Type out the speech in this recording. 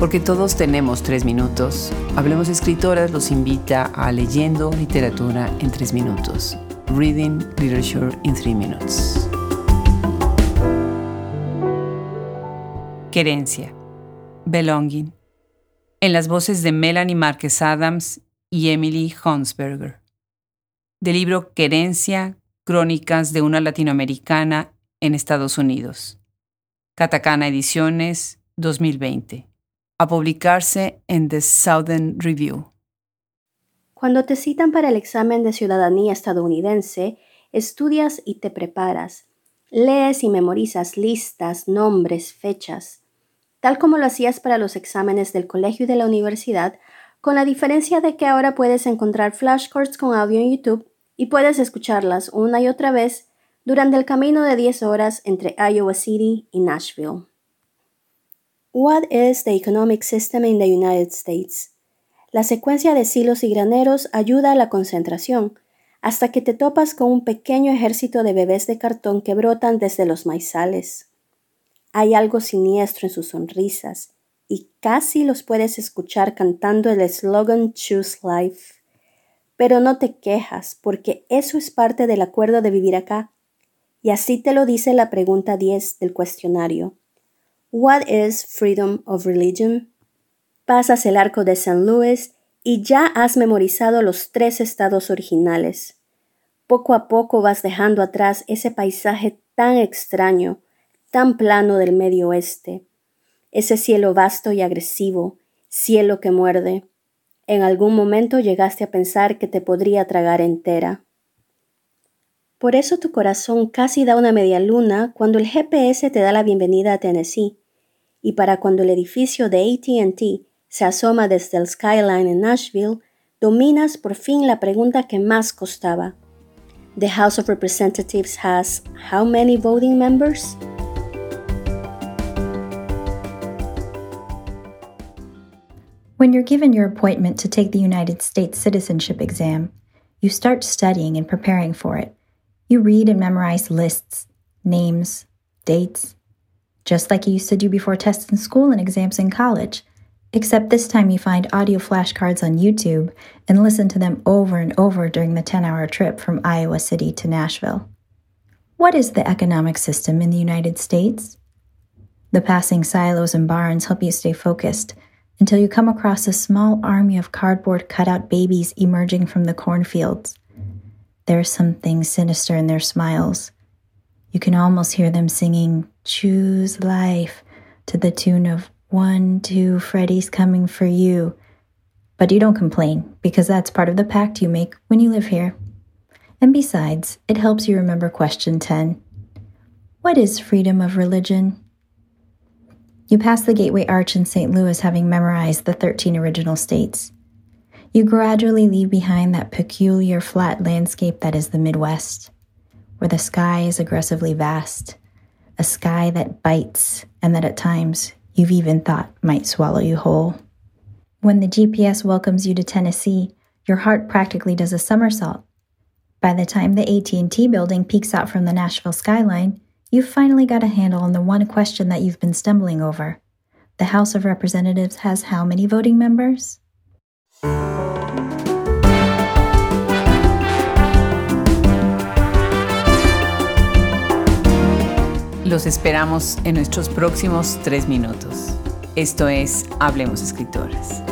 Porque todos tenemos tres minutos, Hablemos Escritoras los invita a Leyendo Literatura en tres minutos. Reading Literature in Three Minutes. Querencia. Belonging. En las voces de Melanie Márquez Adams y Emily Honsberger. Del libro Querencia, Crónicas de una Latinoamericana en Estados Unidos. Catacana Ediciones 2020 a publicarse en The Southern Review. Cuando te citan para el examen de ciudadanía estadounidense, estudias y te preparas. Lees y memorizas listas, nombres, fechas, tal como lo hacías para los exámenes del colegio y de la universidad, con la diferencia de que ahora puedes encontrar flashcards con audio en YouTube y puedes escucharlas una y otra vez durante el camino de 10 horas entre Iowa City y Nashville. What is the economic system in the United States? La secuencia de silos y graneros ayuda a la concentración, hasta que te topas con un pequeño ejército de bebés de cartón que brotan desde los maizales. Hay algo siniestro en sus sonrisas, y casi los puedes escuchar cantando el eslogan Choose Life. Pero no te quejas, porque eso es parte del acuerdo de vivir acá. Y así te lo dice la pregunta 10 del cuestionario. What is freedom of religion? Pasas el arco de San Luis y ya has memorizado los tres estados originales. Poco a poco vas dejando atrás ese paisaje tan extraño, tan plano del medio oeste, ese cielo vasto y agresivo, cielo que muerde. En algún momento llegaste a pensar que te podría tragar entera. Por eso tu corazón casi da una media luna cuando el GPS te da la bienvenida a Tennessee y para cuando el edificio de ATT se asoma desde el skyline en Nashville, dominas por fin la pregunta que más costaba. The House of Representatives has how many voting members? When you're given your appointment to take the United States citizenship exam, you start studying and preparing for it. You read and memorize lists, names, dates, just like you used to do before tests in school and exams in college. Except this time you find audio flashcards on YouTube and listen to them over and over during the 10 hour trip from Iowa City to Nashville. What is the economic system in the United States? The passing silos and barns help you stay focused until you come across a small army of cardboard cutout babies emerging from the cornfields. There's something sinister in their smiles. You can almost hear them singing Choose Life to the tune of One, Two, Freddy's Coming for You. But you don't complain because that's part of the pact you make when you live here. And besides, it helps you remember question 10 What is freedom of religion? You pass the Gateway Arch in St. Louis having memorized the 13 original states. You gradually leave behind that peculiar flat landscape that is the Midwest where the sky is aggressively vast, a sky that bites and that at times you've even thought might swallow you whole. When the GPS welcomes you to Tennessee, your heart practically does a somersault. By the time the AT&T building peeks out from the Nashville skyline, you've finally got a handle on the one question that you've been stumbling over. The House of Representatives has how many voting members? Los esperamos en nuestros próximos tres minutos. Esto es Hablemos Escritoras.